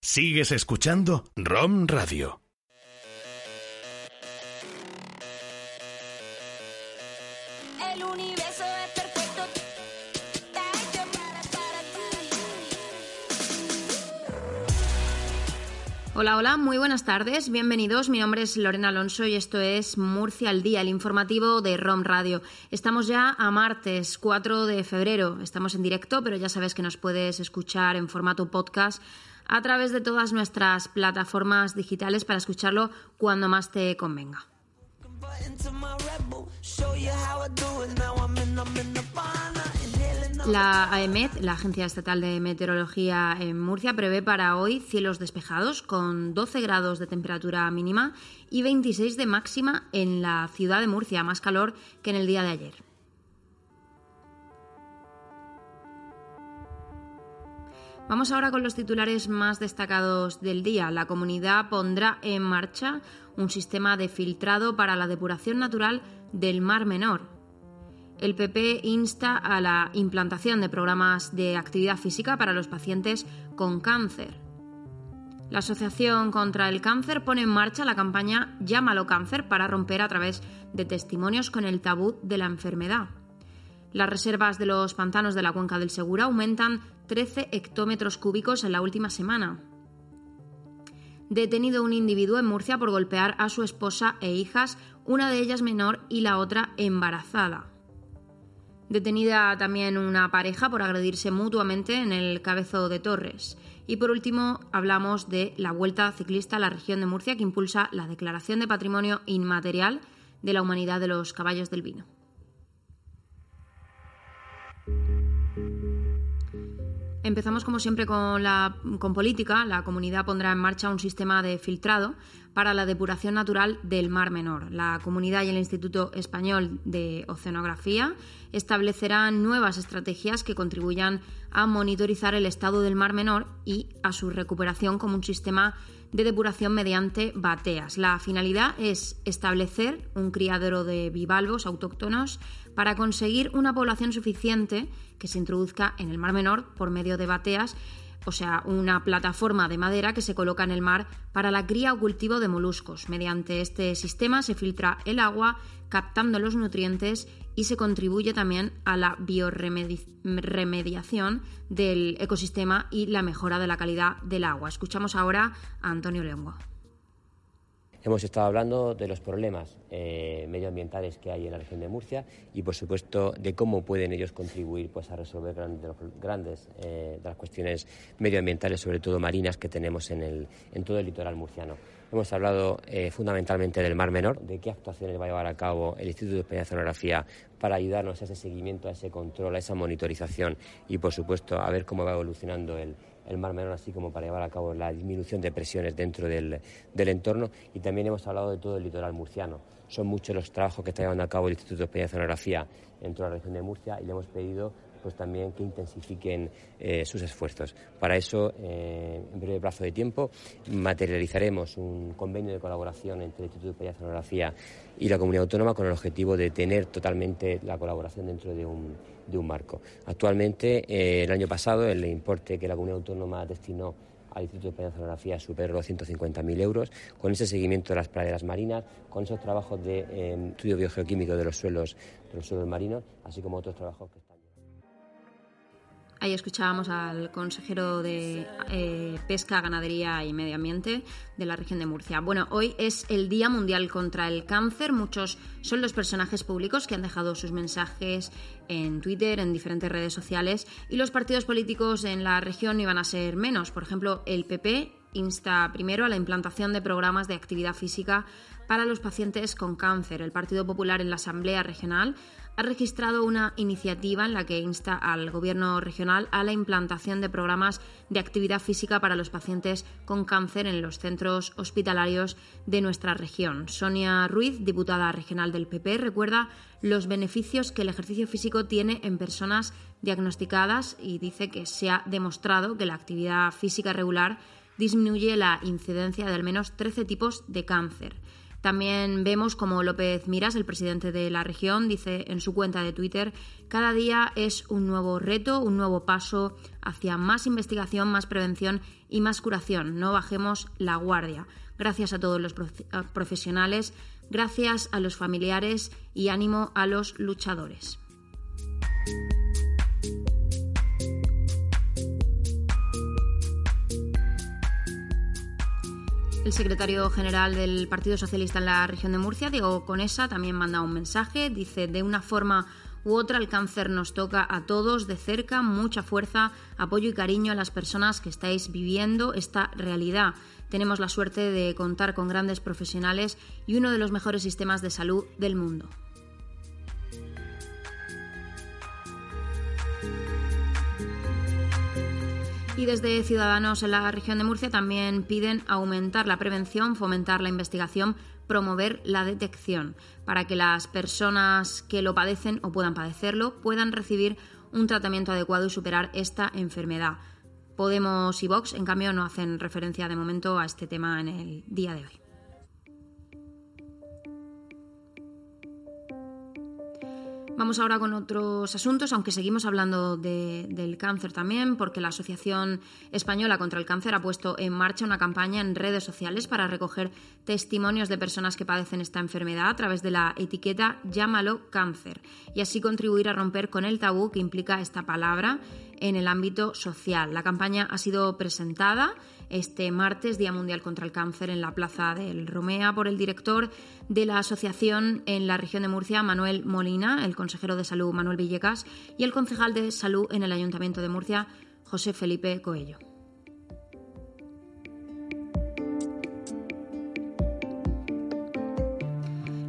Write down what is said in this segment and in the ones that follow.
Sigues escuchando ROM Radio. Hola, hola, muy buenas tardes, bienvenidos. Mi nombre es Lorena Alonso y esto es Murcia al Día, el informativo de ROM Radio. Estamos ya a martes 4 de febrero, estamos en directo, pero ya sabes que nos puedes escuchar en formato podcast a través de todas nuestras plataformas digitales para escucharlo cuando más te convenga. La AEMET, la Agencia Estatal de Meteorología en Murcia, prevé para hoy cielos despejados con 12 grados de temperatura mínima y 26 de máxima en la ciudad de Murcia, más calor que en el día de ayer. Vamos ahora con los titulares más destacados del día. La comunidad pondrá en marcha un sistema de filtrado para la depuración natural del Mar Menor. El PP insta a la implantación de programas de actividad física para los pacientes con cáncer. La Asociación contra el Cáncer pone en marcha la campaña Llámalo Cáncer para romper a través de testimonios con el tabú de la enfermedad. Las reservas de los pantanos de la cuenca del Segura aumentan 13 hectómetros cúbicos en la última semana. Detenido un individuo en Murcia por golpear a su esposa e hijas, una de ellas menor y la otra embarazada. Detenida también una pareja por agredirse mutuamente en el Cabezo de Torres. Y por último, hablamos de la Vuelta Ciclista a la región de Murcia que impulsa la Declaración de Patrimonio Inmaterial de la Humanidad de los Caballos del Vino. Empezamos como siempre con, la, con política. La comunidad pondrá en marcha un sistema de filtrado para la depuración natural del Mar Menor. La comunidad y el Instituto Español de Oceanografía establecerán nuevas estrategias que contribuyan a monitorizar el estado del Mar Menor y a su recuperación como un sistema de depuración mediante bateas. La finalidad es establecer un criadero de bivalvos autóctonos para conseguir una población suficiente que se introduzca en el Mar Menor por medio de bateas, o sea, una plataforma de madera que se coloca en el mar para la cría o cultivo de moluscos. Mediante este sistema se filtra el agua, captando los nutrientes y se contribuye también a la bioremediación del ecosistema y la mejora de la calidad del agua. Escuchamos ahora a Antonio Leongo. Hemos estado hablando de los problemas eh, medioambientales que hay en la región de Murcia y, por supuesto, de cómo pueden ellos contribuir pues, a resolver grandes, de los grandes eh, de las cuestiones medioambientales, sobre todo marinas, que tenemos en, el, en todo el litoral murciano. Hemos hablado eh, fundamentalmente del Mar Menor, de qué actuaciones va a llevar a cabo el Instituto de España de Oceanografía para ayudarnos a ese seguimiento, a ese control, a esa monitorización y, por supuesto, a ver cómo va evolucionando el, el Mar Menor, así como para llevar a cabo la disminución de presiones dentro del, del, entorno. Y también hemos hablado de todo el litoral murciano. Son muchos los trabajos que está llevando a cabo el Instituto de Oceanografía en toda la región de Murcia y le hemos pedido pues también que intensifiquen eh, sus esfuerzos. Para eso, eh, en breve plazo de tiempo, materializaremos un convenio de colaboración entre el Instituto de Oceanografía y la comunidad autónoma con el objetivo de tener totalmente la colaboración dentro de un, de un marco. Actualmente, eh, el año pasado, el importe que la comunidad autónoma destinó al Instituto de España de Oceanografía superó los 150.000 euros, con ese seguimiento de las praderas marinas, con esos trabajos de eh, estudio biogeoquímico de los suelos, de los suelos marinos, así como otros trabajos que. Ahí escuchábamos al consejero de eh, Pesca, Ganadería y Medio Ambiente de la región de Murcia. Bueno, hoy es el Día Mundial contra el Cáncer. Muchos son los personajes públicos que han dejado sus mensajes en Twitter, en diferentes redes sociales, y los partidos políticos en la región iban a ser menos. Por ejemplo, el PP insta primero a la implantación de programas de actividad física para los pacientes con cáncer. El Partido Popular en la Asamblea Regional ha registrado una iniciativa en la que insta al Gobierno regional a la implantación de programas de actividad física para los pacientes con cáncer en los centros hospitalarios de nuestra región. Sonia Ruiz, diputada regional del PP, recuerda los beneficios que el ejercicio físico tiene en personas diagnosticadas y dice que se ha demostrado que la actividad física regular disminuye la incidencia de al menos 13 tipos de cáncer. También vemos como López Miras, el presidente de la región, dice en su cuenta de Twitter, cada día es un nuevo reto, un nuevo paso hacia más investigación, más prevención y más curación. No bajemos la guardia. Gracias a todos los profesionales, gracias a los familiares y ánimo a los luchadores. El secretario general del Partido Socialista en la región de Murcia, Diego Conesa, también manda un mensaje. Dice, de una forma u otra el cáncer nos toca a todos de cerca, mucha fuerza, apoyo y cariño a las personas que estáis viviendo esta realidad. Tenemos la suerte de contar con grandes profesionales y uno de los mejores sistemas de salud del mundo. Y desde Ciudadanos en la región de Murcia también piden aumentar la prevención, fomentar la investigación, promover la detección, para que las personas que lo padecen o puedan padecerlo puedan recibir un tratamiento adecuado y superar esta enfermedad. Podemos y Vox, en cambio, no hacen referencia de momento a este tema en el día de hoy. Vamos ahora con otros asuntos, aunque seguimos hablando del cáncer también, porque la Asociación Española contra el Cáncer ha puesto en marcha una campaña en redes sociales para recoger testimonios de personas que padecen esta enfermedad a través de la etiqueta Llámalo cáncer y así contribuir a romper con el tabú que implica esta palabra en el ámbito social. La campaña ha sido presentada este martes, Día Mundial contra el Cáncer, en la Plaza del Romea, por el director de la asociación en la región de Murcia, Manuel Molina, el consejero de Salud, Manuel Villecas, y el concejal de Salud en el Ayuntamiento de Murcia, José Felipe Coello.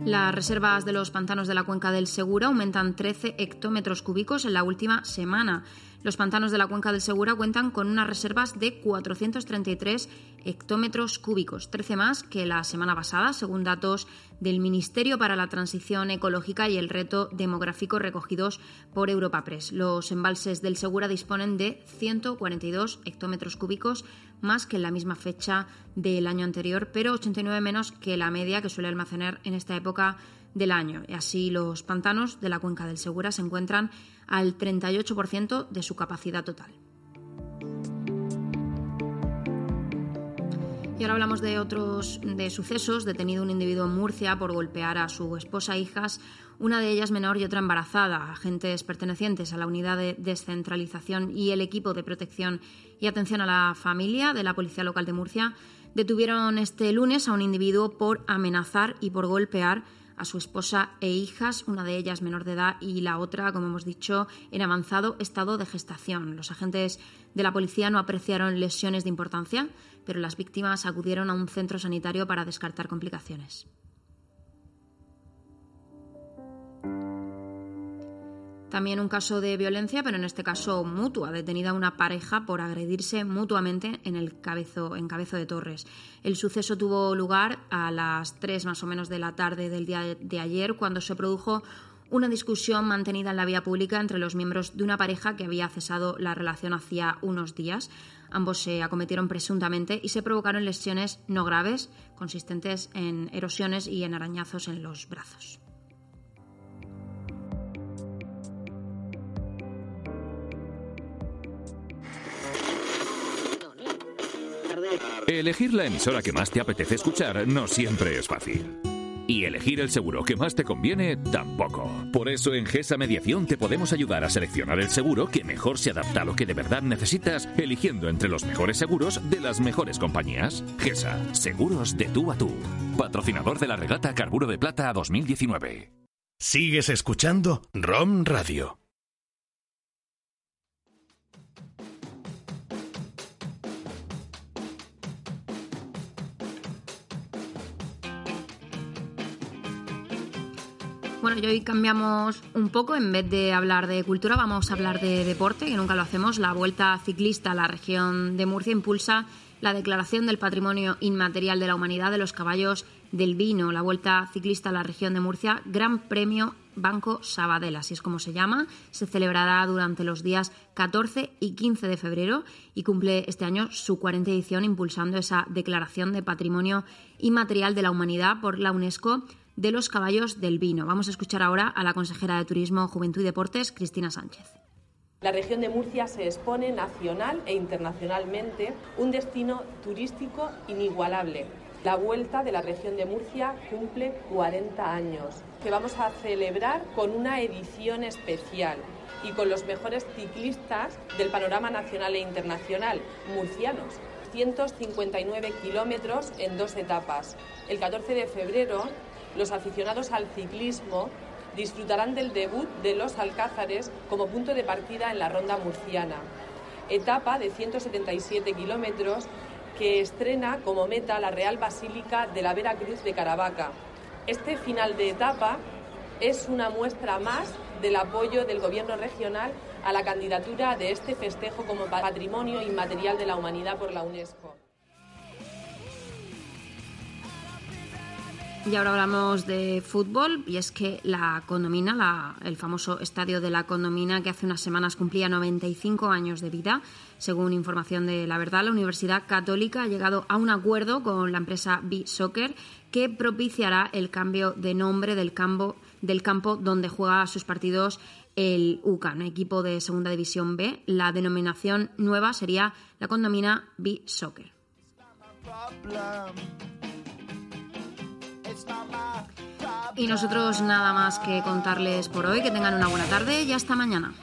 Las reservas de los pantanos de la cuenca del Segura aumentan 13 hectómetros cúbicos en la última semana. Los pantanos de la cuenca del Segura cuentan con unas reservas de 433 hectómetros cúbicos, 13 más que la semana pasada, según datos del Ministerio para la Transición Ecológica y el Reto Demográfico recogidos por Europa Press. Los embalses del Segura disponen de 142 hectómetros cúbicos más que en la misma fecha del año anterior, pero 89 menos que la media que suele almacenar en esta época del año. Así los pantanos de la cuenca del Segura se encuentran al 38% de su capacidad total. Y ahora hablamos de otros de sucesos. Detenido un individuo en Murcia por golpear a su esposa e hijas, una de ellas menor y otra embarazada. Agentes pertenecientes a la unidad de descentralización y el equipo de protección y atención a la familia de la Policía Local de Murcia detuvieron este lunes a un individuo por amenazar y por golpear a su esposa e hijas, una de ellas menor de edad y la otra, como hemos dicho, en avanzado estado de gestación. Los agentes de la policía no apreciaron lesiones de importancia, pero las víctimas acudieron a un centro sanitario para descartar complicaciones. También un caso de violencia, pero en este caso mutua, detenida una pareja por agredirse mutuamente en el cabezo, en de Torres. El suceso tuvo lugar a las 3 más o menos de la tarde del día de ayer, cuando se produjo una discusión mantenida en la vía pública entre los miembros de una pareja que había cesado la relación hacía unos días. Ambos se acometieron presuntamente y se provocaron lesiones no graves, consistentes en erosiones y en arañazos en los brazos. Elegir la emisora que más te apetece escuchar no siempre es fácil. Y elegir el seguro que más te conviene tampoco. Por eso en GESA Mediación te podemos ayudar a seleccionar el seguro que mejor se adapta a lo que de verdad necesitas, eligiendo entre los mejores seguros de las mejores compañías. GESA, seguros de tú a tú. Patrocinador de la regata Carburo de Plata 2019. Sigues escuchando ROM Radio. Bueno, y hoy cambiamos un poco, en vez de hablar de cultura, vamos a hablar de deporte, que nunca lo hacemos. La Vuelta Ciclista a la región de Murcia impulsa la declaración del Patrimonio Inmaterial de la Humanidad de los caballos del vino. La Vuelta Ciclista a la región de Murcia, Gran Premio Banco Sabadell, así es como se llama. Se celebrará durante los días 14 y 15 de febrero y cumple este año su 40 edición impulsando esa declaración de Patrimonio Inmaterial de la Humanidad por la UNESCO de los caballos del vino. Vamos a escuchar ahora a la consejera de Turismo, Juventud y Deportes, Cristina Sánchez. La región de Murcia se expone nacional e internacionalmente un destino turístico inigualable. La vuelta de la región de Murcia cumple 40 años, que vamos a celebrar con una edición especial y con los mejores ciclistas del panorama nacional e internacional, murcianos. 159 kilómetros en dos etapas. El 14 de febrero los aficionados al ciclismo disfrutarán del debut de los Alcázares como punto de partida en la ronda murciana. Etapa de 177 kilómetros que estrena como meta la Real Basílica de la Vera Cruz de Caravaca. Este final de etapa es una muestra más del apoyo del Gobierno regional a la candidatura de este festejo como Patrimonio Inmaterial de la Humanidad por la UNESCO. Y ahora hablamos de fútbol y es que la Condomina, el famoso estadio de la Condomina que hace unas semanas cumplía 95 años de vida, según información de La Verdad, la Universidad Católica ha llegado a un acuerdo con la empresa B-Soccer que propiciará el cambio de nombre del campo, del campo donde juega sus partidos el UCAN, equipo de Segunda División B. La denominación nueva sería la Condomina B-Soccer. Y nosotros nada más que contarles por hoy. Que tengan una buena tarde y hasta mañana.